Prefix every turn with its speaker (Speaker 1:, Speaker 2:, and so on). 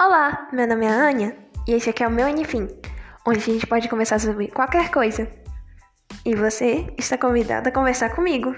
Speaker 1: Olá, meu nome é Ania e esse aqui é o meu Enfim, onde a gente pode conversar sobre qualquer coisa. E você está convidado a conversar comigo.